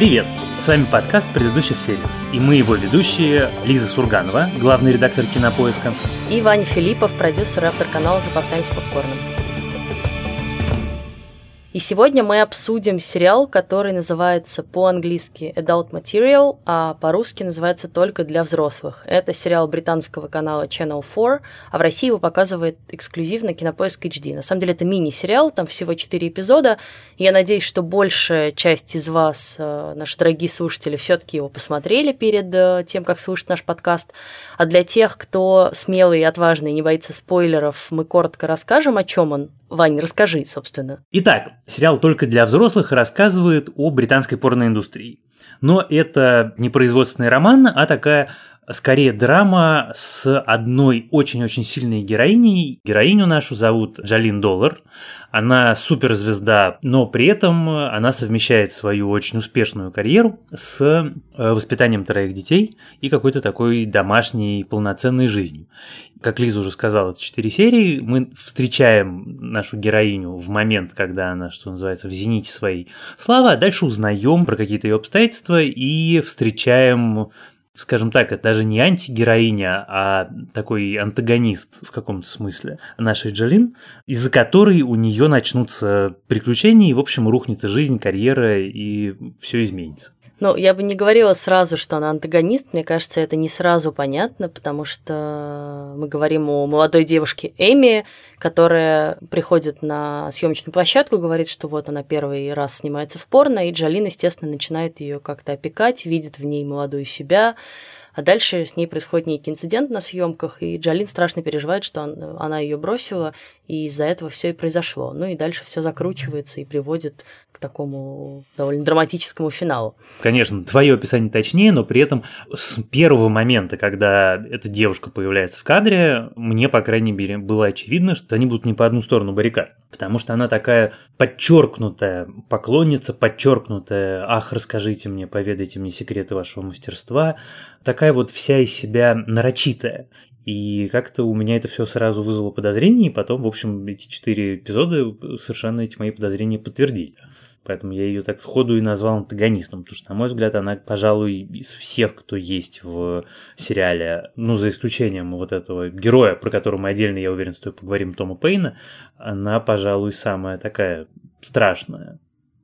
Привет! С вами подкаст предыдущих серий. И мы его ведущие Лиза Сурганова, главный редактор кинопоиска. И Ваня Филиппов, продюсер и автор канала «Запасаемся попкорном». И сегодня мы обсудим сериал, который называется по-английски Adult Material, а по-русски называется только для взрослых. Это сериал британского канала Channel 4, а в России его показывает эксклюзивно Кинопоиск HD. На самом деле это мини-сериал, там всего 4 эпизода. Я надеюсь, что большая часть из вас, э, наши дорогие слушатели, все-таки его посмотрели перед э, тем, как слушать наш подкаст. А для тех, кто смелый и отважный, не боится спойлеров, мы коротко расскажем, о чем он. Вань, расскажи, собственно. Итак, сериал только для взрослых рассказывает о британской порноиндустрии. Но это не производственный роман, а такая скорее драма с одной очень-очень сильной героиней. Героиню нашу зовут Джалин Доллар. Она суперзвезда, но при этом она совмещает свою очень успешную карьеру с э, воспитанием троих детей и какой-то такой домашней полноценной жизнью. Как Лиза уже сказала, это четыре серии. Мы встречаем нашу героиню в момент, когда она, что называется, в зените своей славы, а дальше узнаем про какие-то ее обстоятельства и встречаем скажем так, это даже не антигероиня, а такой антагонист в каком-то смысле нашей Джалин, из-за которой у нее начнутся приключения, и, в общем, рухнет и жизнь, карьера, и все изменится. Ну, я бы не говорила сразу, что она антагонист. Мне кажется, это не сразу понятно, потому что мы говорим о молодой девушке Эми, которая приходит на съемочную площадку, говорит, что вот она первый раз снимается в порно, и Джалин, естественно, начинает ее как-то опекать, видит в ней молодую себя, а дальше с ней происходит некий инцидент на съемках, и Джалин страшно переживает, что он, она ее бросила, и из-за этого все и произошло. Ну и дальше все закручивается и приводит к такому довольно драматическому финалу. Конечно, твое описание точнее, но при этом с первого момента, когда эта девушка появляется в кадре, мне, по крайней мере, было очевидно, что они будут не по одну сторону баррикад. Потому что она такая подчеркнутая поклонница, подчеркнутая, ах, расскажите мне, поведайте мне секреты вашего мастерства, такая вот вся из себя нарочитая. И как-то у меня это все сразу вызвало подозрения, и потом, в общем, эти четыре эпизода совершенно эти мои подозрения подтвердили. Поэтому я ее так сходу и назвал антагонистом, потому что, на мой взгляд, она, пожалуй, из всех, кто есть в сериале, ну, за исключением вот этого героя, про которого мы отдельно, я уверен, стоит поговорим, Тома Пейна, она, пожалуй, самая такая страшная.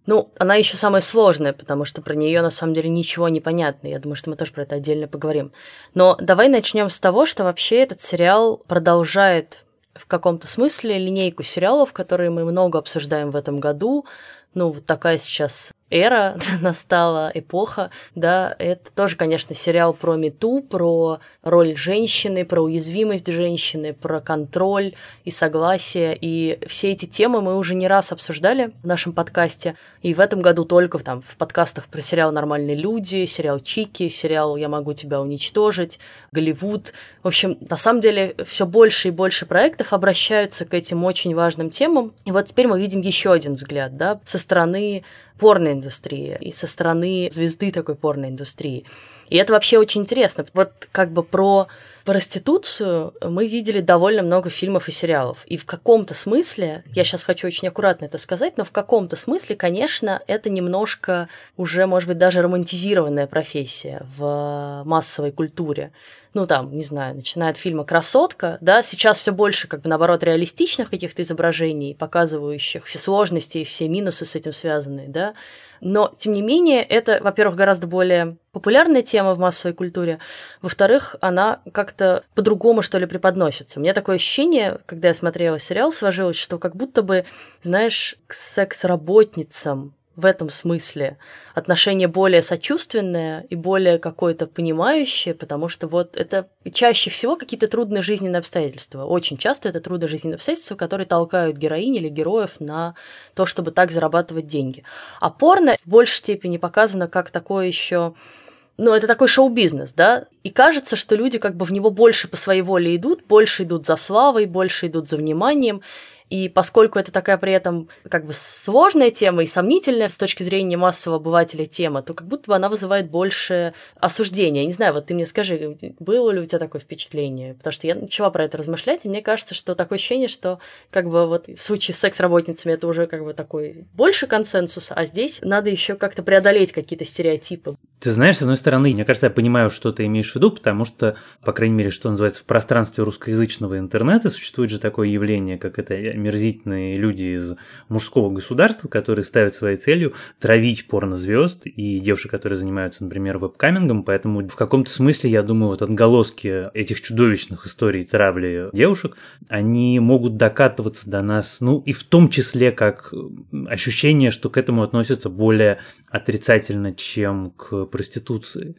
Ну, она еще самая сложная, потому что про нее на самом деле ничего не понятно. Я думаю, что мы тоже про это отдельно поговорим. Но давай начнем с того, что вообще этот сериал продолжает в каком-то смысле линейку сериалов, которые мы много обсуждаем в этом году. Ну, вот такая сейчас эра настала, эпоха, да, это тоже, конечно, сериал про мету, про роль женщины, про уязвимость женщины, про контроль и согласие, и все эти темы мы уже не раз обсуждали в нашем подкасте, и в этом году только там в подкастах про сериал «Нормальные люди», сериал «Чики», сериал «Я могу тебя уничтожить», «Голливуд». В общем, на самом деле все больше и больше проектов обращаются к этим очень важным темам, и вот теперь мы видим еще один взгляд, да, со стороны порноиндустрии и со стороны звезды такой порноиндустрии. И это вообще очень интересно. Вот как бы про проституцию мы видели довольно много фильмов и сериалов. И в каком-то смысле, я сейчас хочу очень аккуратно это сказать, но в каком-то смысле, конечно, это немножко уже, может быть, даже романтизированная профессия в массовой культуре ну там, не знаю, начиная от фильма «Красотка», да, сейчас все больше, как бы, наоборот, реалистичных каких-то изображений, показывающих все сложности и все минусы с этим связанные, да, но, тем не менее, это, во-первых, гораздо более популярная тема в массовой культуре, во-вторых, она как-то по-другому, что ли, преподносится. У меня такое ощущение, когда я смотрела сериал, сложилось, что как будто бы, знаешь, к секс-работницам в этом смысле отношение более сочувственное и более какое-то понимающее, потому что вот это чаще всего какие-то трудные жизненные обстоятельства. Очень часто это трудные жизненные обстоятельства, которые толкают героинь или героев на то, чтобы так зарабатывать деньги. А порно в большей степени показано как такое еще ну, это такой шоу-бизнес, да, и кажется, что люди как бы в него больше по своей воле идут, больше идут за славой, больше идут за вниманием, И поскольку это такая при этом как бы сложная тема и сомнительная с точки зрения массового обывателя тема, то как будто бы она вызывает больше осуждения. Я не знаю, вот ты мне скажи, было ли у тебя такое впечатление? Потому что я начала про это размышлять, и мне кажется, что такое ощущение, что как бы вот в случае с секс-работницами это уже как бы такой больше консенсус, а здесь надо еще как-то преодолеть какие-то стереотипы. Ты знаешь, с одной стороны, мне кажется, я понимаю, что ты имеешь в виду, потому что, по крайней мере, что называется, в пространстве русскоязычного интернета существует же такое явление, как это омерзительные люди из мужского государства, которые ставят своей целью травить порнозвезд и девушек, которые занимаются, например, вебкамингом, поэтому в каком-то смысле, я думаю, вот отголоски этих чудовищных историй травли девушек, они могут докатываться до нас, ну и в том числе как ощущение, что к этому относятся более отрицательно, чем к проституции.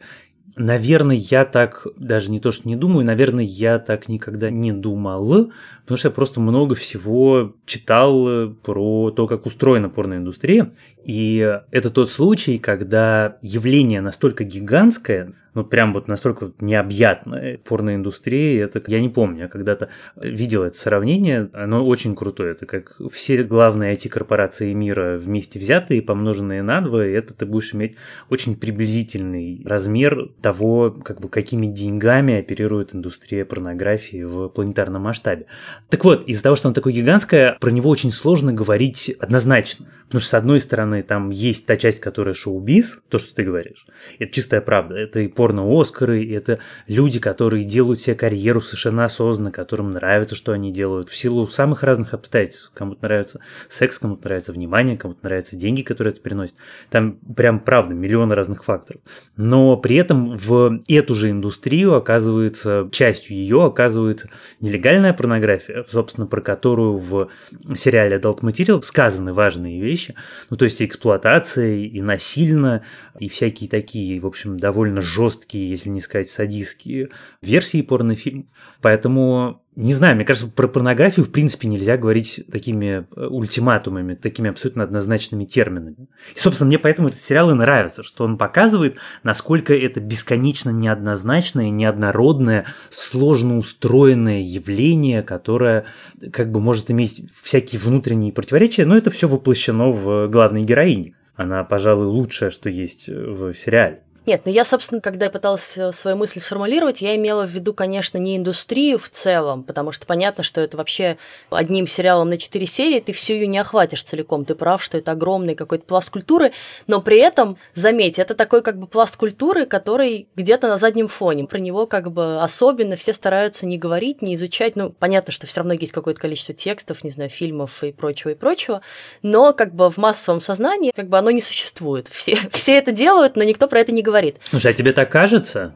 Наверное, я так даже не то, что не думаю, наверное, я так никогда не думал, потому что я просто много всего читал про то, как устроена порноиндустрия. И это тот случай, когда явление настолько гигантское, ну прям вот настолько необъятная порноиндустрия, это я не помню, я когда-то видел это сравнение, оно очень крутое, это как все главные IT-корпорации мира вместе взятые, помноженные на два, и это ты будешь иметь очень приблизительный размер того, как бы какими деньгами оперирует индустрия порнографии в планетарном масштабе. Так вот, из-за того, что оно такое гигантское, про него очень сложно говорить однозначно, потому что с одной стороны там есть та часть, которая шоу-биз, то, что ты говоришь, это чистая правда, это и порно-Оскары, это люди, которые делают себе карьеру совершенно осознанно, которым нравится, что они делают, в силу самых разных обстоятельств. Кому-то нравится секс, кому-то нравится внимание, кому-то нравятся деньги, которые это приносит. Там прям, правда, миллионы разных факторов. Но при этом в эту же индустрию оказывается, частью ее оказывается нелегальная порнография, собственно, про которую в сериале Adult Material сказаны важные вещи. Ну, то есть и эксплуатация, и насильно, и всякие такие, в общем, довольно жесткие жесткие, если не сказать садистские версии порнофильмов. Поэтому не знаю, мне кажется, про порнографию в принципе нельзя говорить такими э, ультиматумами, такими абсолютно однозначными терминами. И, собственно, мне поэтому этот сериал и нравится, что он показывает, насколько это бесконечно неоднозначное, неоднородное, сложно устроенное явление, которое как бы может иметь всякие внутренние противоречия, но это все воплощено в главной героине. Она, пожалуй, лучшее, что есть в сериале. Нет, ну я, собственно, когда я пыталась э, свою мысль сформулировать, я имела в виду, конечно, не индустрию в целом, потому что понятно, что это вообще одним сериалом на четыре серии ты всю ее не охватишь целиком. Ты прав, что это огромный какой-то пласт культуры, но при этом, заметь, это такой как бы пласт культуры, который где-то на заднем фоне. Про него как бы особенно все стараются не говорить, не изучать. Ну, понятно, что все равно есть какое-то количество текстов, не знаю, фильмов и прочего, и прочего, но как бы в массовом сознании как бы оно не существует. Все, все это делают, но никто про это не говорит говорит. Слушай, а тебе так кажется?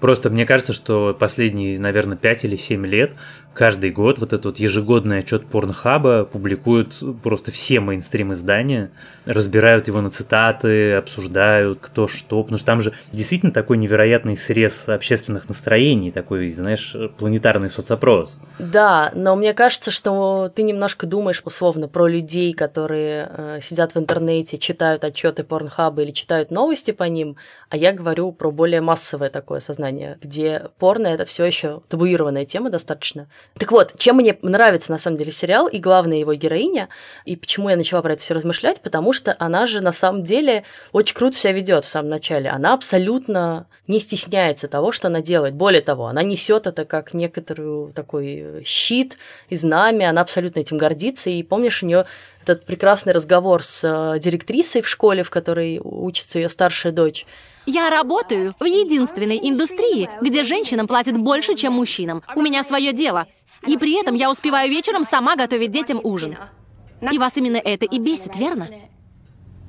Просто мне кажется, что последние, наверное, 5 или 7 лет каждый год вот этот вот ежегодный отчет Порнхаба публикуют просто все мейнстрим издания, разбирают его на цитаты, обсуждают кто что, потому что там же действительно такой невероятный срез общественных настроений, такой, знаешь, планетарный соцопрос. Да, но мне кажется, что ты немножко думаешь условно про людей, которые э, сидят в интернете, читают отчеты Порнхаба или читают новости по ним, а я говорю про более массовое такое сознание, где порно это все еще табуированная тема достаточно. Так вот, чем мне нравится на самом деле сериал и главная его героиня, и почему я начала про это все размышлять, потому что она же на самом деле очень круто себя ведет в самом начале. Она абсолютно не стесняется того, что она делает. Более того, она несет это как некоторую такой щит и знамя, она абсолютно этим гордится. И помнишь, у нее этот прекрасный разговор с э, директрисой в школе, в которой учится ее старшая дочь. Я работаю в единственной индустрии, где женщинам платят больше, чем мужчинам. У меня свое дело. И при этом я успеваю вечером сама готовить детям ужин. И вас именно это и бесит, верно?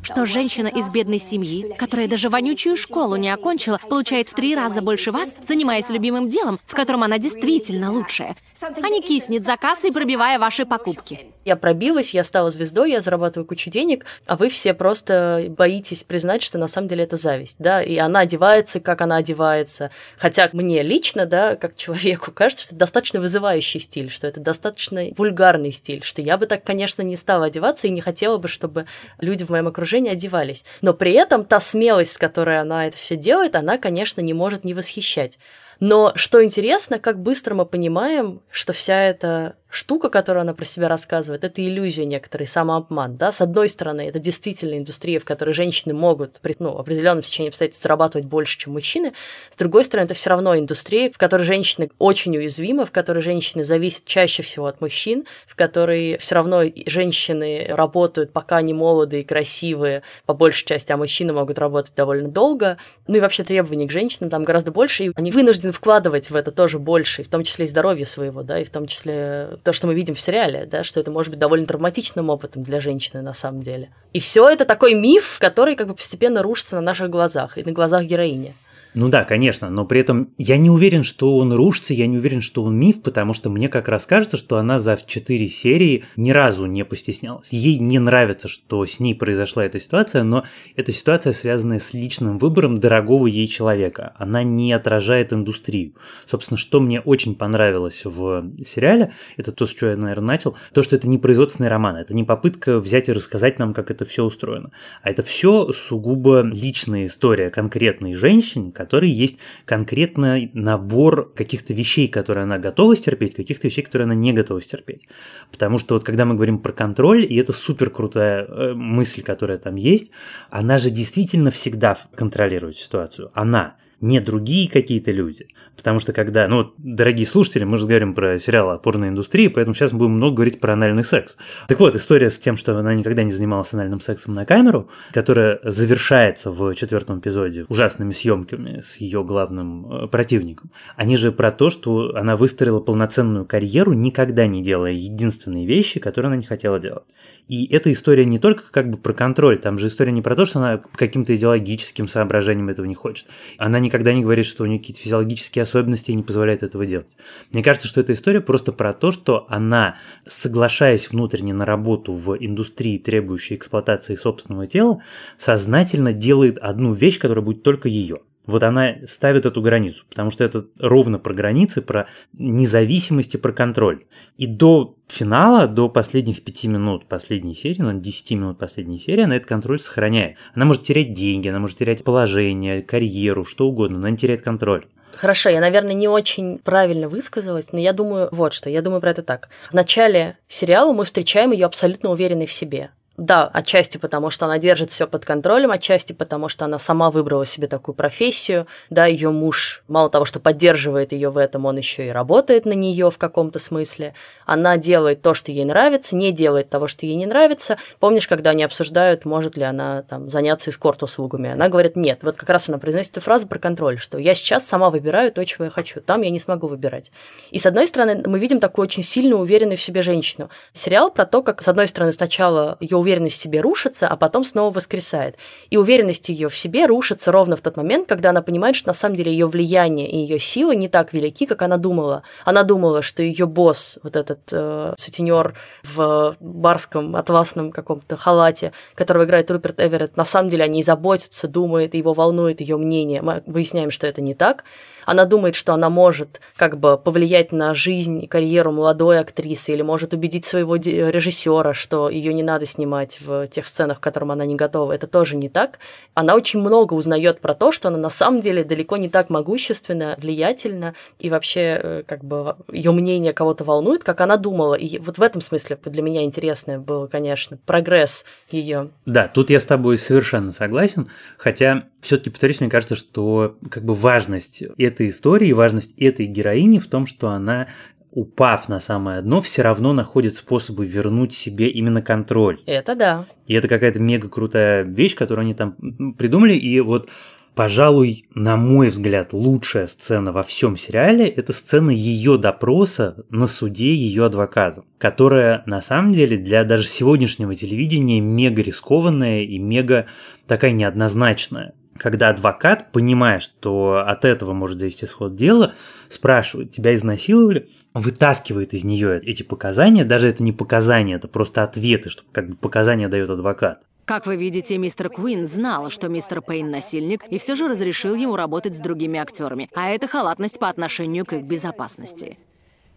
Что женщина из бедной семьи, которая даже вонючую школу не окончила, получает в три раза больше вас, занимаясь любимым делом, в котором она действительно лучшая, а не киснет за кассой, пробивая ваши покупки. Я пробилась, я стала звездой, я зарабатываю кучу денег, а вы все просто боитесь признать, что на самом деле это зависть, да, и она одевается, как она одевается. Хотя мне лично, да, как человеку, кажется, что это достаточно вызывающий стиль, что это достаточно вульгарный стиль, что я бы так, конечно, не стала одеваться и не хотела бы, чтобы люди в моем окружении окружения одевались. Но при этом та смелость, с которой она это все делает, она, конечно, не может не восхищать. Но что интересно, как быстро мы понимаем, что вся эта штука, которую она про себя рассказывает, это иллюзия некоторый, самообман. Да? С одной стороны, это действительно индустрия, в которой женщины могут при ну, определенном течении обстоятельств зарабатывать больше, чем мужчины. С другой стороны, это все равно индустрия, в которой женщины очень уязвимы, в которой женщины зависят чаще всего от мужчин, в которой все равно женщины работают, пока они молодые и красивые, по большей части, а мужчины могут работать довольно долго. Ну и вообще требований к женщинам там гораздо больше, и они вынуждены вкладывать в это тоже больше, в том числе и здоровье своего, да, и в том числе то, что мы видим в сериале, да, что это может быть довольно травматичным опытом для женщины на самом деле. И все это такой миф, который как бы постепенно рушится на наших глазах и на глазах героини. Ну да, конечно, но при этом я не уверен, что он рушится, я не уверен, что он миф, потому что мне как раз кажется, что она за четыре серии ни разу не постеснялась. Ей не нравится, что с ней произошла эта ситуация, но эта ситуация связана с личным выбором дорогого ей человека. Она не отражает индустрию. Собственно, что мне очень понравилось в сериале, это то, с чего я, наверное, начал, то, что это не производственный роман, это не попытка взять и рассказать нам, как это все устроено, а это все сугубо личная история конкретной женщины, которой есть конкретный набор каких-то вещей, которые она готова стерпеть, каких-то вещей, которые она не готова стерпеть. Потому что вот когда мы говорим про контроль, и это супер крутая э, мысль, которая там есть, она же действительно всегда контролирует ситуацию. Она не другие какие-то люди. Потому что когда, ну, дорогие слушатели, мы же говорим про сериал о порной индустрии, поэтому сейчас будем много говорить про анальный секс. Так вот, история с тем, что она никогда не занималась анальным сексом на камеру, которая завершается в четвертом эпизоде ужасными съемками с ее главным э, противником. Они же про то, что она выстроила полноценную карьеру, никогда не делая единственные вещи, которые она не хотела делать. И эта история не только как бы про контроль, там же история не про то, что она каким-то идеологическим соображением этого не хочет. Она никогда не говорит, что у нее какие-то физиологические особенности и не позволяют этого делать. Мне кажется, что эта история просто про то, что она, соглашаясь внутренне на работу в индустрии, требующей эксплуатации собственного тела, сознательно делает одну вещь, которая будет только ее. Вот она ставит эту границу, потому что это ровно про границы, про независимость и про контроль. И до финала, до последних пяти минут последней серии, ну, 10 минут последней серии, она этот контроль сохраняет. Она может терять деньги, она может терять положение, карьеру, что угодно, но она не теряет контроль. Хорошо, я, наверное, не очень правильно высказалась, но я думаю вот что. Я думаю про это так. В начале сериала мы встречаем ее абсолютно уверенной в себе. Да, отчасти потому, что она держит все под контролем, отчасти потому, что она сама выбрала себе такую профессию. Да, ее муж, мало того, что поддерживает ее в этом, он еще и работает на нее в каком-то смысле. Она делает то, что ей нравится, не делает того, что ей не нравится. Помнишь, когда они обсуждают, может ли она там заняться эскорт-услугами? Она говорит, нет. Вот как раз она произносит эту фразу про контроль, что я сейчас сама выбираю то, чего я хочу. Там я не смогу выбирать. И с одной стороны, мы видим такую очень сильно уверенную в себе женщину. Сериал про то, как, с одной стороны, сначала ее уверенность в себе рушится, а потом снова воскресает. И уверенность ее в себе рушится ровно в тот момент, когда она понимает, что на самом деле ее влияние и ее силы не так велики, как она думала. Она думала, что ее босс, вот этот э, сутенер в барском атласном каком-то халате, которого играет Руперт Эверетт, на самом деле о ней заботится, думает, его волнует ее мнение. Мы выясняем, что это не так. Она думает, что она может как бы повлиять на жизнь и карьеру молодой актрисы или может убедить своего режиссера, что ее не надо снимать в тех сценах, к которым она не готова. Это тоже не так. Она очень много узнает про то, что она на самом деле далеко не так могущественна, влиятельна и вообще э, как бы ее мнение кого-то волнует, как она думала. И вот в этом смысле для меня интересное было, конечно, прогресс ее. Да, тут я с тобой совершенно согласен, хотя все-таки повторюсь, мне кажется, что как бы важность этой истории, важность этой героини в том, что она упав на самое дно, все равно находит способы вернуть себе именно контроль. Это да. И это какая-то мега крутая вещь, которую они там придумали. И вот Пожалуй, на мой взгляд, лучшая сцена во всем сериале – это сцена ее допроса на суде ее адвоката, которая на самом деле для даже сегодняшнего телевидения мега рискованная и мега такая неоднозначная когда адвокат, понимая, что от этого может зависеть исход дела, спрашивает, тебя изнасиловали, вытаскивает из нее эти показания, даже это не показания, это просто ответы, что как бы показания дает адвокат. Как вы видите, мистер Куин знал, что мистер Пейн насильник, и все же разрешил ему работать с другими актерами, а это халатность по отношению к их безопасности.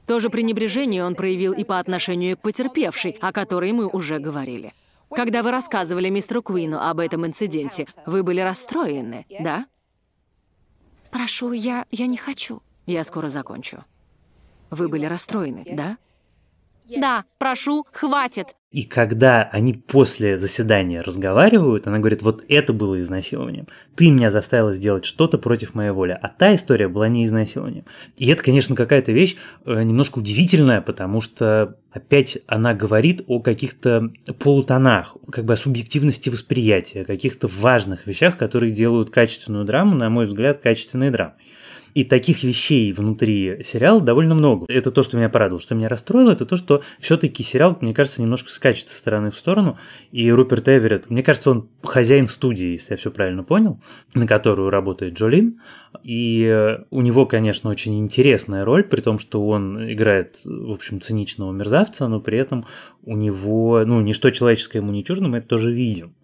То же пренебрежение он проявил и по отношению к потерпевшей, о которой мы уже говорили. Когда вы рассказывали мистеру Куину об этом инциденте, вы были расстроены, да? Прошу, я, я не хочу. Я скоро закончу. Вы были расстроены, да? Да, прошу, хватит. И когда они после заседания разговаривают, она говорит, вот это было изнасилованием. Ты меня заставила сделать что-то против моей воли. А та история была не изнасилованием. И это, конечно, какая-то вещь э, немножко удивительная, потому что опять она говорит о каких-то полутонах, как бы о субъективности восприятия, о каких-то важных вещах, которые делают качественную драму, на мой взгляд, качественной драмой. И таких вещей внутри сериала довольно много. Это то, что меня порадовало. Что меня расстроило, это то, что все-таки сериал, мне кажется, немножко скачет со стороны в сторону. И Руперт Эверетт, мне кажется, он хозяин студии, если я все правильно понял, на которую работает Джолин. И у него, конечно, очень интересная роль, при том, что он играет, в общем, циничного мерзавца, но при этом у него, ну, ничто человеческое ему не чуждо, мы это тоже видим.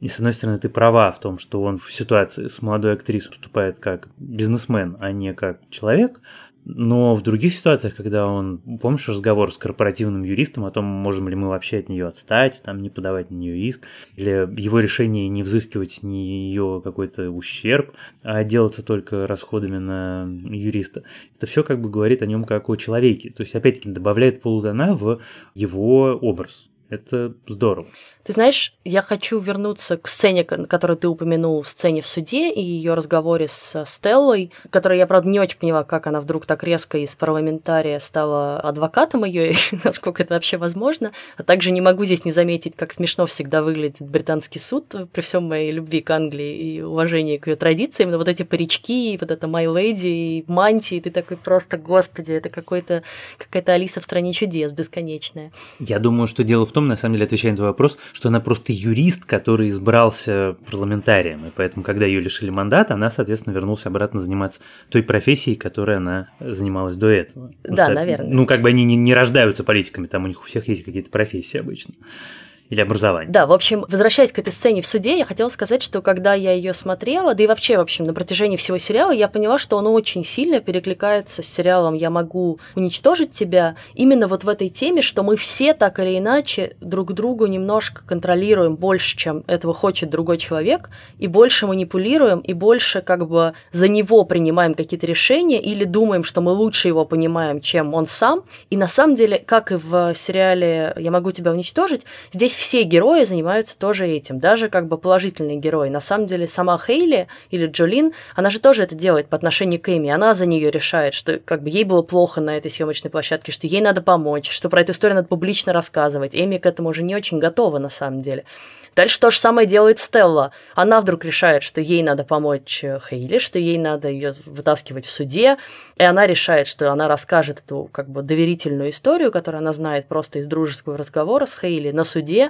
И с одной стороны, ты права в том, что он в ситуации с молодой актрисой выступает как бизнесмен, а не как человек. Но в других ситуациях, когда он, помнишь разговор с корпоративным юристом о том, можем ли мы вообще от нее отстать, там не подавать на нее иск, или его решение не взыскивать с нее какой-то ущерб, а отделаться только расходами на юриста, это все как бы говорит о нем как о человеке. То есть, опять-таки, добавляет полутона в его образ. Это здорово. Ты знаешь, я хочу вернуться к сцене, которую ты упомянул, сцене в суде и ее разговоре с Стеллой, которую я, правда, не очень поняла, как она вдруг так резко из парламентария стала адвокатом ее, и насколько это вообще возможно. А также не могу здесь не заметить, как смешно всегда выглядит британский суд при всем моей любви к Англии и уважении к ее традициям. Но вот эти парички, и вот это My Lady, и мантии, ты такой просто, господи, это какой-то, какая-то Алиса в стране чудес бесконечная. Я думаю, что дело в том, на самом деле, отвечая на твой вопрос, что она просто юрист, который избрался парламентарием, и поэтому, когда ее лишили мандата, она, соответственно, вернулась обратно заниматься той профессией, которой она занималась до этого. Потому да, что, наверное. Ну, как бы они не, не рождаются политиками, там у них у всех есть какие-то профессии обычно или образования. Да, в общем, возвращаясь к этой сцене в суде, я хотела сказать, что когда я ее смотрела, да и вообще, в общем, на протяжении всего сериала, я поняла, что он очень сильно перекликается с сериалом «Я могу уничтожить тебя» именно вот в этой теме, что мы все так или иначе друг другу немножко контролируем больше, чем этого хочет другой человек, и больше манипулируем, и больше как бы за него принимаем какие-то решения или думаем, что мы лучше его понимаем, чем он сам. И на самом деле, как и в сериале «Я могу тебя уничтожить», здесь все герои занимаются тоже этим, даже как бы положительные герои. На самом деле сама Хейли или Джолин, она же тоже это делает по отношению к Эми. Она за нее решает, что как бы ей было плохо на этой съемочной площадке, что ей надо помочь, что про эту историю надо публично рассказывать. Эми к этому уже не очень готова на самом деле. Дальше то же самое делает Стелла. Она вдруг решает, что ей надо помочь э, Хейли, что ей надо ее вытаскивать в суде, и она решает, что она расскажет эту как бы доверительную историю, которую она знает просто из дружеского разговора с Хейли на суде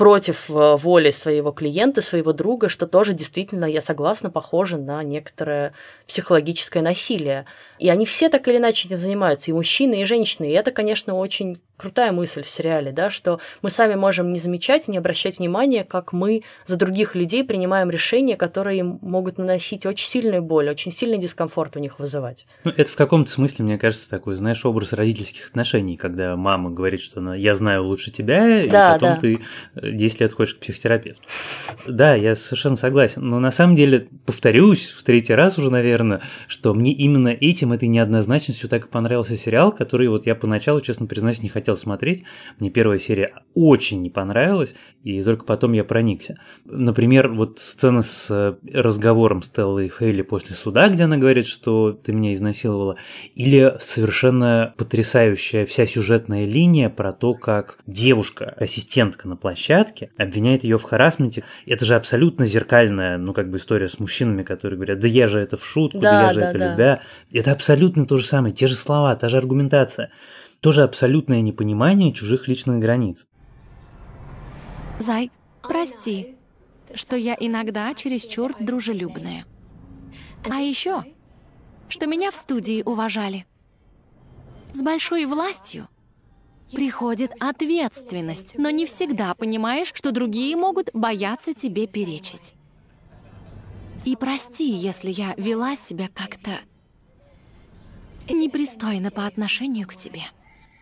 против э, воли своего клиента, своего друга, что тоже действительно, я согласна, похоже на некоторое психологическое насилие. И они все так или иначе этим занимаются, и мужчины, и женщины. И это, конечно, очень крутая мысль в сериале, да, что мы сами можем не замечать, не обращать внимания, как мы за других людей принимаем решения, которые могут наносить очень сильную боль, очень сильный дискомфорт у них вызывать. Ну, это в каком-то смысле, мне кажется, такой, знаешь, образ родительских отношений, когда мама говорит, что она, я знаю лучше тебя, да, и потом да. ты 10 лет ходишь к психотерапевту. Да, я совершенно согласен. Но на самом деле, повторюсь в третий раз уже, наверное, что мне именно этим, этой неоднозначностью так и понравился сериал, который вот я поначалу, честно признаюсь, не хотел смотреть. Мне первая серия очень не понравилась, и только потом я проникся. Например, вот сцена с э, разговором Стеллы Хейли после суда, где она говорит, что ты меня изнасиловала, или совершенно потрясающая вся сюжетная линия про то, как девушка, ассистентка на площадке, обвиняет ее в харасменте. Это же абсолютно зеркальная, ну, как бы история с мужчинами, которые говорят, да я же это в шутку, да, да я же да, это да. любя. Это абсолютно то же самое, те же слова, та же аргументация тоже абсолютное непонимание чужих личных границ. Зай, прости, что я иногда чересчур дружелюбная. А еще, что меня в студии уважали. С большой властью приходит ответственность, но не всегда понимаешь, что другие могут бояться тебе перечить. И прости, если я вела себя как-то непристойно по отношению к тебе.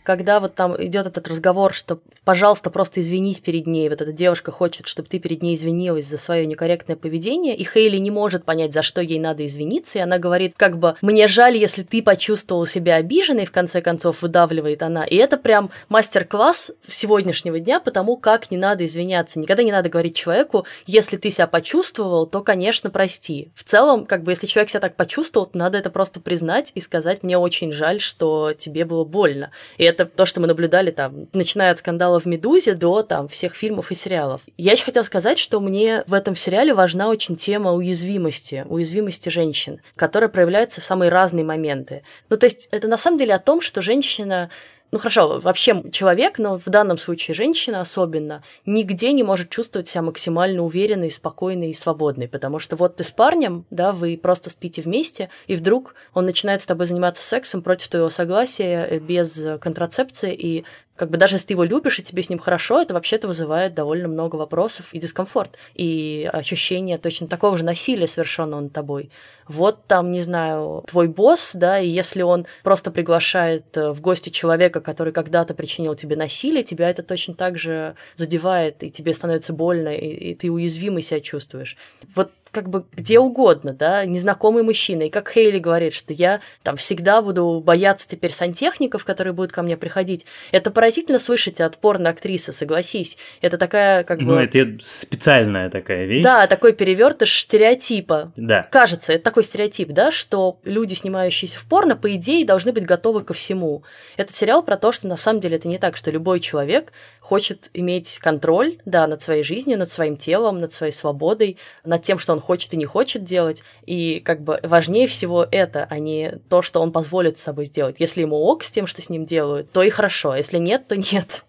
Когда вот там идет этот разговор, что, пожалуйста, просто извинись перед ней, вот эта девушка хочет, чтобы ты перед ней извинилась за свое некорректное поведение, и Хейли не может понять, за что ей надо извиниться, и она говорит, как бы, мне жаль, если ты почувствовал себя обиженной, в конце концов, выдавливает она. И это прям мастер-класс сегодняшнего дня по тому, как не надо извиняться. Никогда не надо говорить человеку, если ты себя почувствовал, то, конечно, прости. В целом, как бы, если человек себя так почувствовал, то надо это просто признать и сказать, мне очень жаль, что тебе было больно. И это то, что мы наблюдали там, начиная от скандала в «Медузе» до там всех фильмов и сериалов. Я еще хотела сказать, что мне в этом сериале важна очень тема уязвимости, уязвимости женщин, которая проявляется в самые разные моменты. Ну, то есть это на самом деле о том, что женщина ну хорошо, вообще человек, но в данном случае женщина особенно, нигде не может чувствовать себя максимально уверенной, спокойной и свободной, потому что вот ты с парнем, да, вы просто спите вместе, и вдруг он начинает с тобой заниматься сексом против твоего согласия, э, без контрацепции, и как бы даже если ты его любишь и тебе с ним хорошо, это вообще-то вызывает довольно много вопросов и дискомфорт, и ощущение точно такого же насилия, совершенного над тобой. Вот там, не знаю, твой босс, да, и если он просто приглашает э, в гости человека, который когда-то причинил тебе насилие, тебя это точно так же задевает, и тебе становится больно, и, и ты уязвимый себя чувствуешь. Вот как бы где угодно, да, незнакомый мужчина. И как Хейли говорит, что я там всегда буду бояться теперь сантехников, которые будут ко мне приходить. Это поразительно слышать от порно-актрисы, согласись. Это такая как ну, бы... это специальная такая вещь. Да, такой перевертыш стереотипа. Да. Кажется, это такой стереотип, да, что люди, снимающиеся в порно, по идее, должны быть готовы ко всему. Этот сериал про то, что на самом деле это не так, что любой человек хочет иметь контроль, да, над своей жизнью, над своим телом, над своей свободой, над тем, что он хочет и не хочет делать. И как бы важнее всего это, а не то, что он позволит с собой сделать. Если ему ок с тем, что с ним делают, то и хорошо. Если нет, то нет.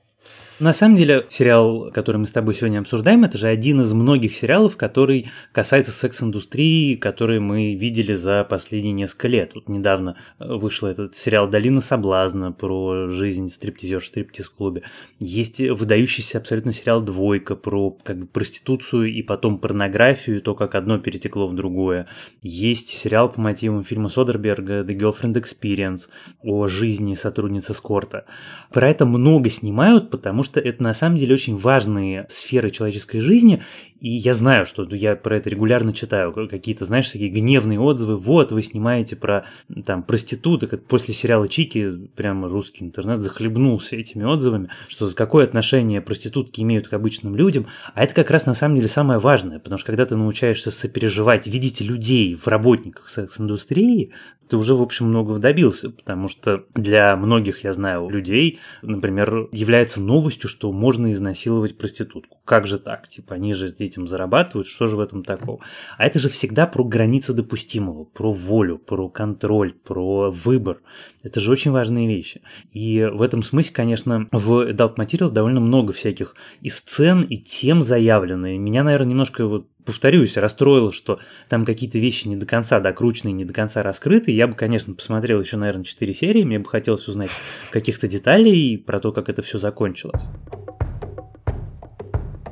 На самом деле, сериал, который мы с тобой сегодня обсуждаем, это же один из многих сериалов, который касается секс-индустрии, который мы видели за последние несколько лет. Вот недавно э, вышел этот сериал «Долина соблазна» про жизнь стриптизер в стриптиз-клубе. Есть выдающийся абсолютно сериал «Двойка» про как бы проституцию и потом порнографию, то, как одно перетекло в другое. Есть сериал по мотивам фильма Содерберга «The Girlfriend Experience» о жизни сотрудницы Скорта. Про это много снимают, потому что это на самом деле очень важные сферы человеческой жизни, и я знаю, что я про это регулярно читаю, какие-то, знаешь, такие гневные отзывы, вот, вы снимаете про там проституток, после сериала Чики прямо русский интернет захлебнулся этими отзывами, что какое отношение проститутки имеют к обычным людям, а это как раз на самом деле самое важное, потому что когда ты научаешься сопереживать, видеть людей в работниках секс-индустрии, ты уже, в общем, многого добился, потому что для многих, я знаю, людей, например, является новостью, что можно изнасиловать проститутку. Как же так? Типа, они же этим зарабатывают, что же в этом такого? А это же всегда про границы допустимого, про волю, про контроль, про выбор. Это же очень важные вещи. И в этом смысле, конечно, в Adult Material довольно много всяких и сцен, и тем заявлено. И меня, наверное, немножко вот повторюсь, расстроило, что там какие-то вещи не до конца докручены, не до конца раскрыты. Я бы, конечно, посмотрел еще, наверное, 4 серии, мне бы хотелось узнать каких-то деталей про то, как это все закончилось.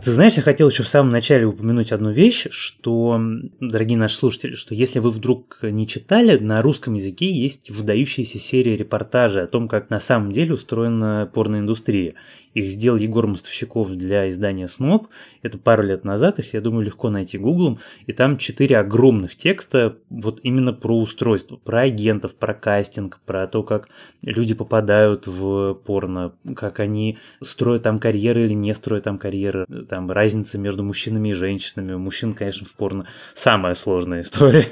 Ты знаешь, я хотел еще в самом начале упомянуть одну вещь, что, дорогие наши слушатели, что если вы вдруг не читали, на русском языке есть выдающаяся серия репортажей о том, как на самом деле устроена порноиндустрия. Их сделал Егор Мостовщиков для издания СНОП. Это пару лет назад, их, я думаю, легко найти гуглом. И там четыре огромных текста вот именно про устройство, про агентов, про кастинг, про то, как люди попадают в порно, как они строят там карьеры или не строят там карьеры, там разница между мужчинами и женщинами. У мужчин, конечно, в порно самая сложная история.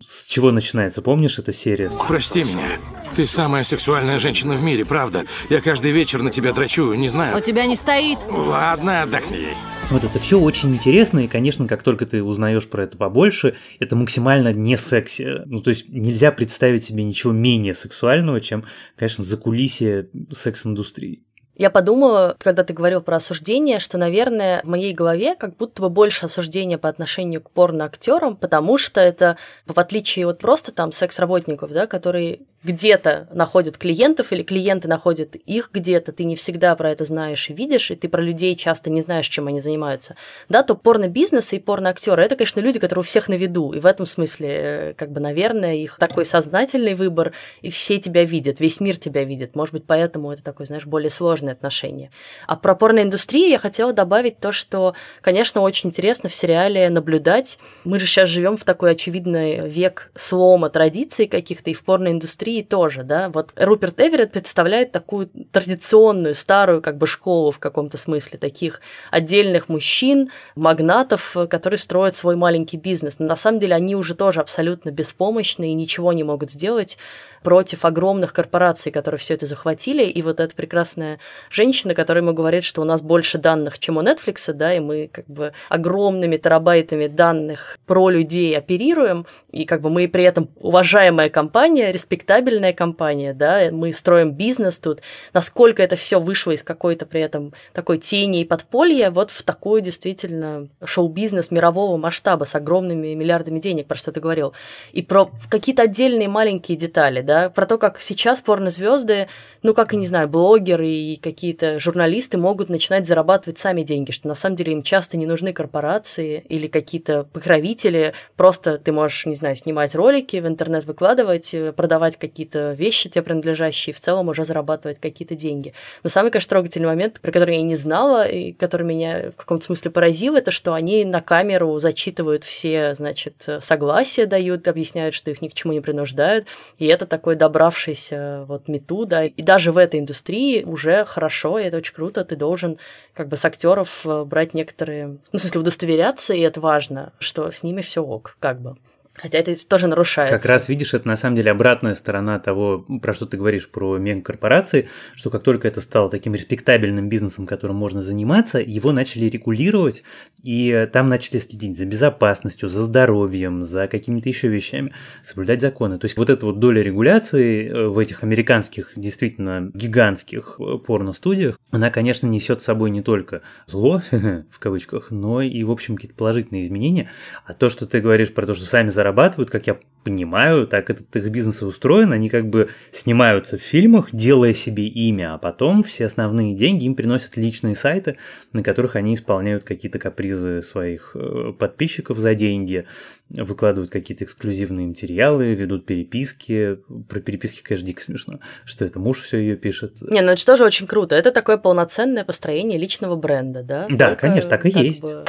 С чего начинается, помнишь эта серия? Прости меня. Ты самая сексуальная женщина в мире, правда. Я каждый вечер на тебя драчу, не знаю. У тебя не стоит. Ладно, отдохни. Вот это все очень интересно, и, конечно, как только ты узнаешь про это побольше, это максимально не секси. Ну, то есть нельзя представить себе ничего менее сексуального, чем, конечно, закулисье секс-индустрии. Я подумала, когда ты говорил про осуждение, что, наверное, в моей голове как будто бы больше осуждения по отношению к порно-актерам, потому что это, в отличие от просто там секс-работников, да, которые где-то находят клиентов или клиенты находят их где-то, ты не всегда про это знаешь и видишь, и ты про людей часто не знаешь, чем они занимаются, да, то порно-бизнес и порно-актеры это, конечно, люди, которые у всех на виду, и в этом смысле, э, как бы, наверное, их такой сознательный выбор, и все тебя видят, весь мир тебя видит, может быть, поэтому это такое, знаешь, более сложное отношение. А про порноиндустрию я хотела добавить то, что, конечно, очень интересно в сериале наблюдать. Мы же сейчас живем в такой очевидный век слома традиций каких-то, и в порноиндустрии тоже, да. Вот Руперт Эверетт представляет такую традиционную, старую как бы школу в каком-то смысле, таких отдельных мужчин, магнатов, которые строят свой маленький бизнес. Но на самом деле они уже тоже абсолютно беспомощны и ничего не могут сделать против огромных корпораций, которые все это захватили, и вот эта прекрасная женщина, которая ему говорит, что у нас больше данных, чем у Netflix, да, и мы как бы огромными терабайтами данных про людей оперируем, и как бы мы при этом уважаемая компания, респектабельная компания, да, мы строим бизнес тут, насколько это все вышло из какой-то при этом такой тени и подполья, вот в такой действительно шоу-бизнес мирового масштаба с огромными миллиардами денег, про что ты говорил, и про какие-то отдельные маленькие детали, да, да, про то, как сейчас порнозвезды, ну, как и, не знаю, блогеры и какие-то журналисты могут начинать зарабатывать сами деньги, что на самом деле им часто не нужны корпорации или какие-то покровители, просто ты можешь, не знаю, снимать ролики, в интернет выкладывать, продавать какие-то вещи тебе принадлежащие, в целом уже зарабатывать какие-то деньги. Но самый, конечно, трогательный момент, про который я не знала, и который меня в каком-то смысле поразил, это что они на камеру зачитывают все, значит, согласия дают, объясняют, что их ни к чему не принуждают, и это так такой добравшийся вот мету, да, и даже в этой индустрии уже хорошо, и это очень круто, ты должен как бы с актеров э, брать некоторые, ну, в смысле, удостоверяться, и это важно, что с ними все ок, как бы. Хотя это тоже нарушается. Как раз видишь, это на самом деле обратная сторона того, про что ты говоришь про мегакорпорации, что как только это стало таким респектабельным бизнесом, которым можно заниматься, его начали регулировать, и там начали следить за безопасностью, за здоровьем, за какими-то еще вещами, соблюдать законы. То есть вот эта вот доля регуляции э, в этих американских, действительно гигантских э, порно-студиях, она, конечно, несет с собой не только зло, в кавычках, но и, в общем, какие-то положительные изменения. А то, что ты говоришь про то, что сами зарабатывают, как я понимаю, так этот их бизнес устроен, они как бы снимаются в фильмах, делая себе имя, а потом все основные деньги им приносят личные сайты, на которых они исполняют какие-то капризы своих э, подписчиков за деньги, выкладывают какие-то эксклюзивные материалы, ведут переписки. Про переписки, конечно, дико смешно, что это муж все ее пишет. Не, ну это же тоже очень круто. Это такое полноценное построение личного бренда, да? Да, Только, конечно, так и есть. Бы,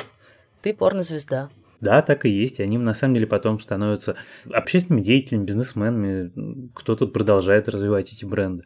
ты порнозвезда. Да, так и есть. Они на самом деле потом становятся общественными деятелями, бизнесменами. Кто-то продолжает развивать эти бренды.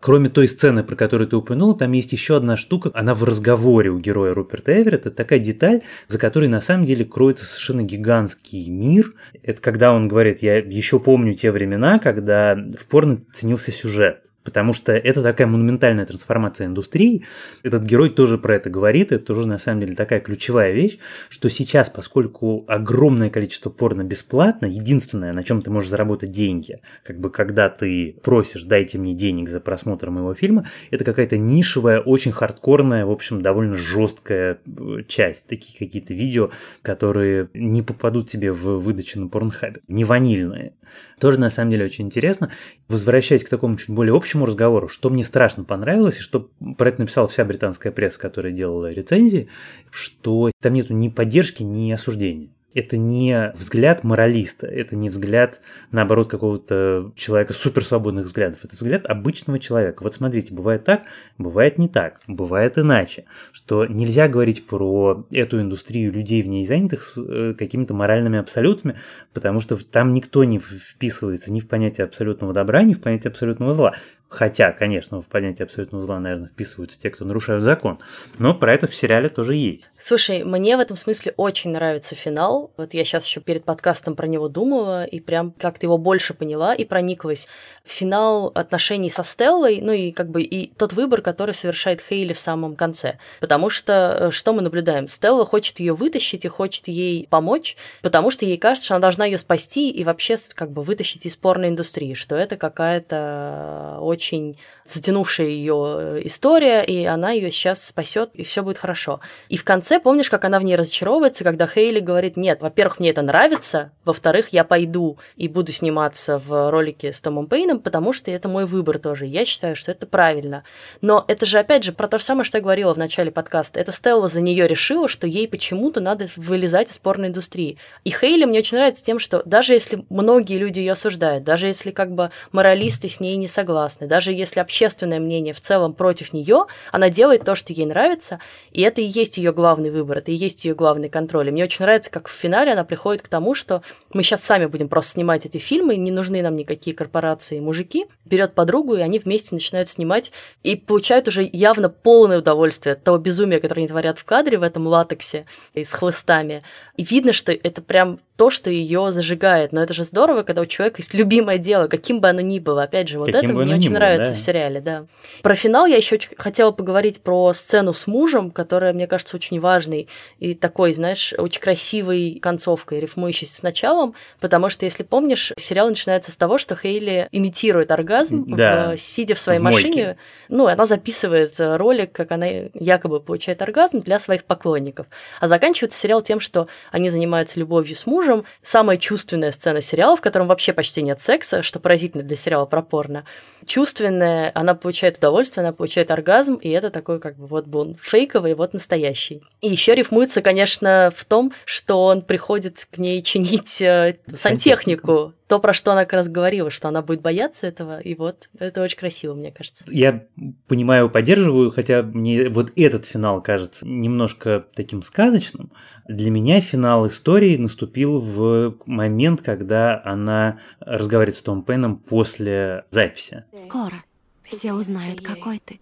Кроме той сцены, про которую ты упомянул, там есть еще одна штука. Она в разговоре у героя Руперта Эверетта. Такая деталь, за которой на самом деле кроется совершенно гигантский мир. Это когда он говорит, я еще помню те времена, когда в порно ценился сюжет. Потому что это такая монументальная трансформация индустрии. Этот герой тоже про это говорит. Это тоже на самом деле такая ключевая вещь, что сейчас, поскольку огромное количество порно бесплатно, единственное, на чем ты можешь заработать деньги, как бы когда ты просишь, дайте мне денег за просмотр моего фильма, это какая-то нишевая, очень хардкорная, в общем, довольно жесткая э, часть. Такие какие-то видео, которые не попадут тебе в выдачу на порнхабе. Не ванильные. Тоже на самом деле очень интересно. Возвращаясь к такому чуть более общему общему разговору, что мне страшно понравилось, и что про это написала вся британская пресса, которая делала рецензии, что там нету ни поддержки, ни осуждения это не взгляд моралиста, это не взгляд, наоборот, какого-то человека суперсвободных взглядов, это взгляд обычного человека. Вот смотрите, бывает так, бывает не так, бывает иначе, что нельзя говорить про эту индустрию людей в ней занятых с э, какими-то моральными абсолютами, потому что там никто не вписывается ни в понятие абсолютного добра, ни в понятие абсолютного зла. Хотя, конечно, в понятие абсолютного зла, наверное, вписываются те, кто нарушают закон. Но про это в сериале тоже есть. Слушай, мне в этом смысле очень нравится финал. Вот я сейчас еще перед подкастом про него думала и прям как-то его больше поняла и прониклась. Финал отношений со Стеллой, ну и как бы и тот выбор, который совершает Хейли в самом конце. Потому что э, что мы наблюдаем? Стелла хочет ее вытащить и хочет ей помочь, потому что ей кажется, что она должна ее спасти и вообще как бы вытащить из порной индустрии, что это какая-то очень очень затянувшая ее э, история, и она ее сейчас спасет, и все будет хорошо. И в конце, помнишь, как она в ней разочаровывается, когда Хейли говорит, нет, во-первых, мне это нравится, во-вторых, я пойду и буду сниматься в ролике с Томом Пейном, потому что это мой выбор тоже. Я считаю, что это правильно. Но это же, опять же, про то же самое, что я говорила в начале подкаста. Это Стелла за нее решила, что ей почему-то надо вылезать из порной индустрии. И Хейли мне очень нравится тем, что даже если многие люди ее осуждают, даже если как бы моралисты с ней не согласны, даже если общественность общественное мнение в целом против нее, она делает то, что ей нравится, и это и есть ее главный выбор, это и есть ее главный контроль. И мне очень нравится, как в финале она приходит к тому, что мы сейчас сами будем просто снимать эти фильмы, не нужны нам никакие корпорации и мужики, берет подругу, и они вместе начинают снимать, и получают уже явно полное удовольствие от того безумия, которое они творят в кадре в этом латексе и с хлыстами. И видно, что это прям то, что ее зажигает. Но это же здорово, когда у человека есть любимое дело, каким бы оно ни было. Опять же, вот каким это мне очень было, нравится да? в сериале, да. Про финал я еще хотела поговорить про сцену с мужем, которая, мне кажется, очень важной и такой, знаешь, очень красивой концовкой, рифмующейся с началом, потому что, если помнишь, сериал начинается с того, что Хейли имитирует оргазм, да. в, сидя в своей в машине. Мойке. Ну, она записывает ролик, как она якобы получает оргазм для своих поклонников. А заканчивается сериал тем, что они занимаются любовью с мужем, мужем. Самая чувственная сцена сериала, в котором вообще почти нет секса, что поразительно для сериала про порно. Чувственная, она получает удовольствие, она получает оргазм, и это такой как бы вот он фейковый, вот настоящий. И еще рифмуется, конечно, в том, что он приходит к ней чинить э, сантехнику то, про что она как раз говорила, что она будет бояться этого, и вот это очень красиво, мне кажется. Я понимаю, поддерживаю, хотя мне вот этот финал кажется немножко таким сказочным. Для меня финал истории наступил в момент, когда она разговаривает с Том Пеном после записи. Скоро все узнают, какой ты.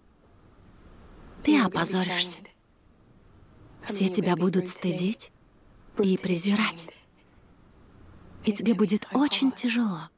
Ты опозоришься. Все тебя будут стыдить и презирать. И тебе будет очень тяжело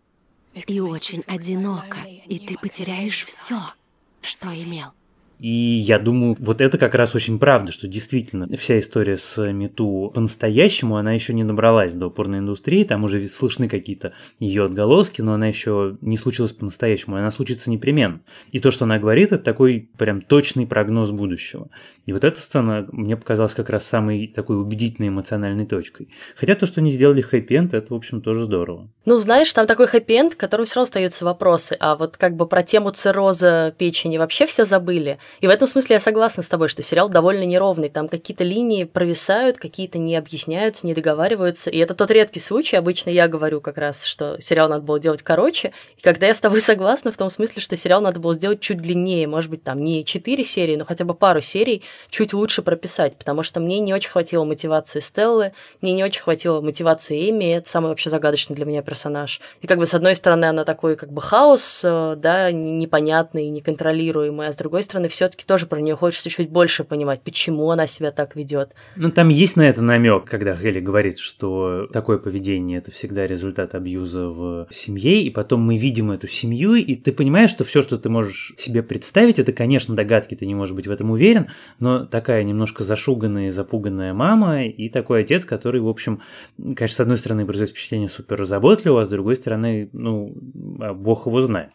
и очень одиноко, и ты потеряешь все, что имел. И я думаю, вот это как раз очень правда, что действительно вся история с Мету по-настоящему, она еще не набралась до порной индустрии, там уже слышны какие-то ее отголоски, но она еще не случилась по-настоящему, она случится непременно. И то, что она говорит, это такой прям точный прогноз будущего. И вот эта сцена мне показалась как раз самой такой убедительной эмоциональной точкой. Хотя то, что они сделали хэппи-энд, это, в общем, тоже здорово. Ну, знаешь, там такой хэппи-энд, в котором все равно остаются вопросы, а вот как бы про тему цирроза печени вообще все забыли. И в этом смысле я согласна с тобой, что сериал довольно неровный. Там какие-то линии провисают, какие-то не объясняются, не договариваются. И это тот редкий случай. Обычно я говорю как раз, что сериал надо было делать короче. И когда я с тобой согласна в том смысле, что сериал надо было сделать чуть длиннее, может быть, там не 4 серии, но хотя бы пару серий чуть лучше прописать, потому что мне не очень хватило мотивации Стеллы, мне не очень хватило мотивации Эми, это самый вообще загадочный для меня персонаж. И как бы с одной стороны она такой как бы хаос, э, да, непонятный, неконтролируемый, а с другой стороны все все-таки тоже про нее хочется чуть больше понимать, почему она себя так ведет. Ну, там есть на это намек, когда Хелли говорит, что такое поведение это всегда результат абьюза в семье, и потом мы видим эту семью, и ты понимаешь, что все, что ты можешь себе представить, это, конечно, догадки, ты не можешь быть в этом уверен, но такая немножко зашуганная и запуганная мама, и такой отец, который, в общем, конечно, с одной стороны, производит впечатление супер заботливого, а с другой стороны, ну, а бог его знает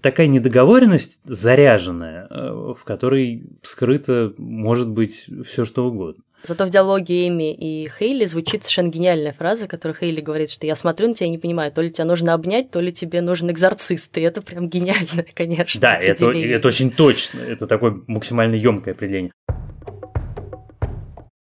такая недоговоренность заряженная, э, в которой скрыто может быть все что угодно. Зато в диалоге Эми и Хейли звучит совершенно гениальная фраза, которая Хейли говорит, что я смотрю на тебя и не понимаю, то ли тебя нужно обнять, то ли тебе нужен экзорцист. И это прям гениально, конечно. Да, это, это очень точно. Это такое максимально емкое определение.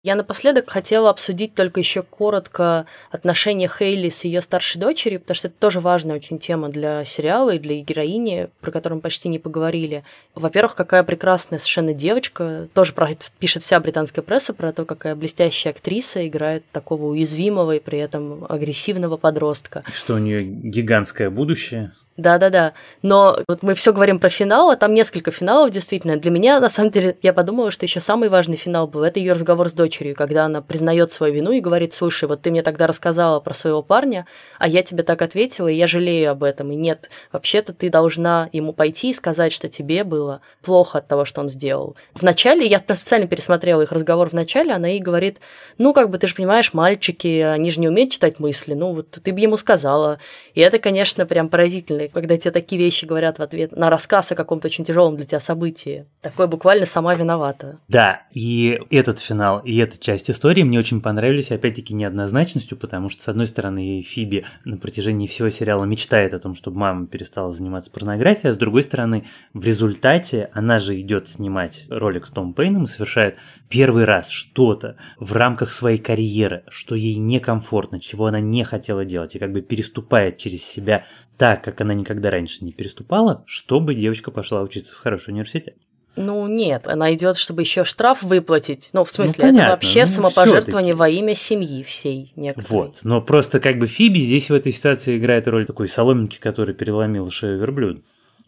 Я напоследок хотела обсудить только еще коротко отношения Хейли с ее старшей дочерью, потому что это тоже важная очень тема для сериала и для героини, про которую мы почти не поговорили. Во-первых, какая прекрасная совершенно девочка. Тоже про пишет вся британская пресса про то, какая блестящая актриса играет такого уязвимого и при этом агрессивного подростка. Что у нее гигантское будущее. Да-да-да. Но вот мы все говорим про финал, а там несколько финалов, действительно. Для меня, на самом деле, я подумала, что еще самый важный финал был. Это ее разговор с дочерью, когда она признает свою вину и говорит, слушай, вот ты мне тогда рассказала про своего парня, а я тебе так ответила, и я жалею об этом. И нет, вообще-то ты должна ему пойти и сказать, что тебе было плохо от того, что он сделал. Вначале, я специально пересмотрела их разговор в начале, она ей говорит, ну, как бы, ты же понимаешь, мальчики, они же не умеют читать мысли, ну, вот ты бы ему сказала. И это, конечно, прям поразительно удивительный, когда тебе такие вещи говорят в ответ на рассказ о каком-то очень тяжелом для тебя событии. Такое буквально сама виновата. Да, и этот финал, и эта часть истории мне очень понравились, опять-таки, неоднозначностью, потому что, с одной стороны, Фиби на протяжении всего сериала мечтает о том, чтобы мама перестала заниматься порнографией, а с другой стороны, в результате она же идет снимать ролик с Том Пейном и совершает первый раз что-то в рамках своей карьеры, что ей некомфортно, чего она не хотела делать, и как бы переступает через себя так, как она никогда раньше не переступала, чтобы девочка пошла учиться в хороший университет. Ну нет, она идет, чтобы еще штраф выплатить. Ну, в смысле, Ну, понятно, это вообще ну, самопожертвование во имя семьи всей некоторой. Вот. Но просто как бы Фиби здесь в этой ситуации играет роль такой соломинки, которая переломила шею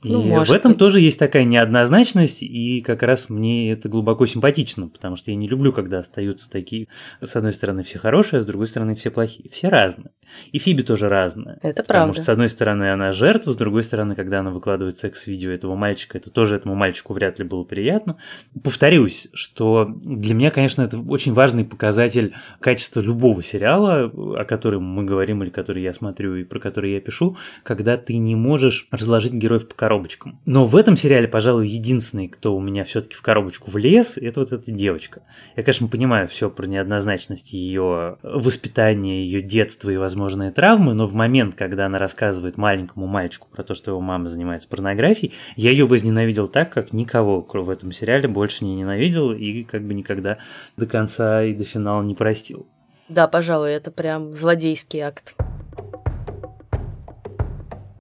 верблюду. И Ну, в этом быть. тоже есть такая неоднозначность, и как раз мне это глубоко симпатично, потому что я не люблю, когда остаются такие, с одной стороны, все хорошие, а с другой стороны, все плохие. Все разные. И Фиби тоже разная. Это Потому правда. что, с одной стороны, она жертва, с другой стороны, когда она выкладывает секс-видео этого мальчика, это тоже этому мальчику вряд ли было приятно. Повторюсь, что для меня, конечно, это очень важный показатель качества любого сериала, о котором мы говорим или который я смотрю и про который я пишу, когда ты не можешь разложить героев по коробочкам. Но в этом сериале, пожалуй, единственный, кто у меня все-таки в коробочку влез, это вот эта девочка. Я, конечно, понимаю все про неоднозначность ее воспитания, ее детства и возможные травмы, но в момент, когда она рассказывает маленькому мальчику про то, что его мама занимается порнографией, я ее возненавидел так, как никого в этом сериале больше не ненавидел и как бы никогда до конца и до финала не простил. Да, пожалуй, это прям злодейский акт.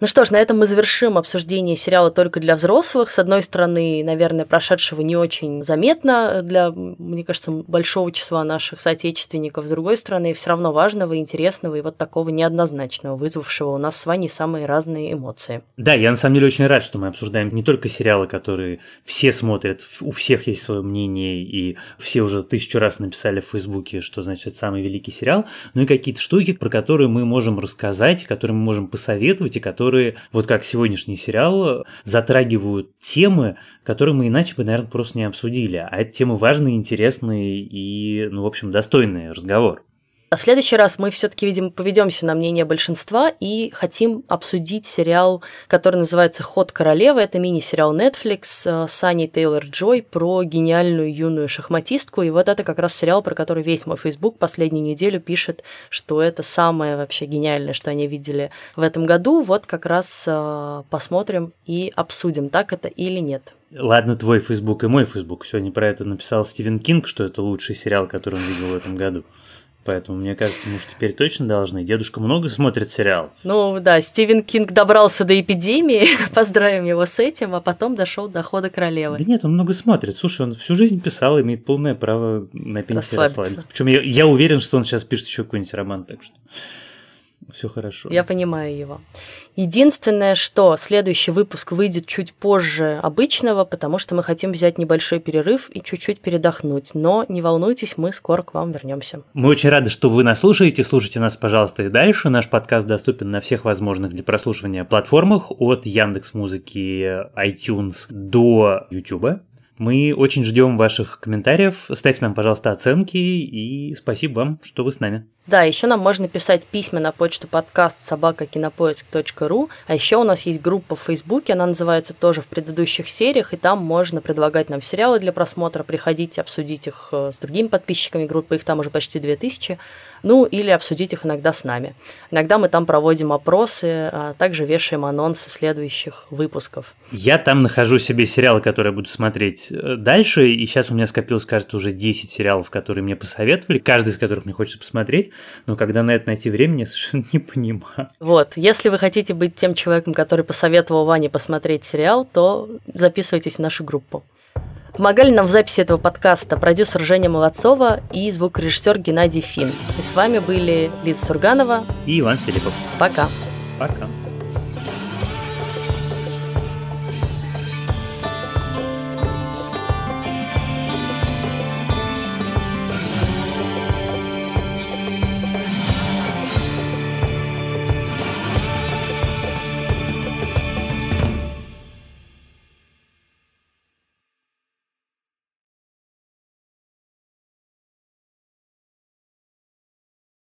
Ну что ж, на этом мы завершим обсуждение сериала только для взрослых. С одной стороны, наверное, прошедшего не очень заметно для, мне кажется, большого числа наших соотечественников. С другой стороны, все равно важного, интересного и вот такого неоднозначного, вызвавшего у нас с Ваней самые разные эмоции. Да, я на самом деле очень рад, что мы обсуждаем не только сериалы, которые все смотрят, у всех есть свое мнение, и все уже тысячу раз написали в Фейсбуке, что значит самый великий сериал, но и какие-то штуки, про которые мы можем рассказать, которые мы можем посоветовать, и которые, вот как сегодняшний сериал, затрагивают темы, которые мы иначе бы, наверное, просто не обсудили. А это темы важные, интересные и, ну, в общем, достойные разговор. А в следующий раз мы все-таки, видимо, поведемся на мнение большинства и хотим обсудить сериал, который называется «Ход королевы». Это мини-сериал Netflix э, с Аней Тейлор-Джой про гениальную юную шахматистку. И вот это как раз сериал, про который весь мой Facebook последнюю неделю пишет, что это самое вообще гениальное, что они видели в этом году. Вот как раз э, посмотрим и обсудим, так это или нет. Ладно, твой Фейсбук и мой Фейсбук. Сегодня про это написал Стивен Кинг, что это лучший сериал, который он видел в этом году. Поэтому, мне кажется, мы уж теперь точно должны. Дедушка много смотрит сериал. Ну да, Стивен Кинг добрался до эпидемии, поздравим его с этим, а потом дошел до хода королевы. Да нет, он много смотрит. Слушай, он всю жизнь писал, имеет полное право на пенсии Расслабиться. расслабиться. Причем я, я уверен, что он сейчас пишет еще какой-нибудь роман, так что все хорошо. Я понимаю его. Единственное, что следующий выпуск выйдет чуть позже обычного, потому что мы хотим взять небольшой перерыв и чуть-чуть передохнуть. Но не волнуйтесь, мы скоро к вам вернемся. Мы очень рады, что вы нас слушаете. Слушайте нас, пожалуйста, и дальше. Наш подкаст доступен на всех возможных для прослушивания платформах, от Яндекс Музыки, iTunes до YouTube. Мы очень ждем ваших комментариев. Ставьте нам, пожалуйста, оценки и спасибо вам, что вы с нами. Да, еще нам можно писать письма на почту подкаст собакакинопоиск.ру, а еще у нас есть группа в Фейсбуке, она называется тоже в предыдущих сериях, и там можно предлагать нам сериалы для просмотра, приходить обсудить их э, с другими подписчиками группы, их там уже почти 2000, ну или обсудить их иногда с нами. Иногда мы там проводим опросы, а также вешаем анонсы следующих выпусков. Я там нахожу себе сериалы, которые я буду смотреть э, дальше, и сейчас у меня скопилось, кажется, уже 10 сериалов, которые мне посоветовали, каждый из которых мне хочется посмотреть, но когда на это найти времени, я совершенно не понимаю. Вот, если вы хотите быть тем человеком, который посоветовал Ване посмотреть сериал, то записывайтесь в нашу группу. Помогали нам в записи этого подкаста продюсер Женя Молодцова и звукорежиссер Геннадий Фин. И с вами были Лиза Сурганова. И Иван Филиппов. Пока. Пока.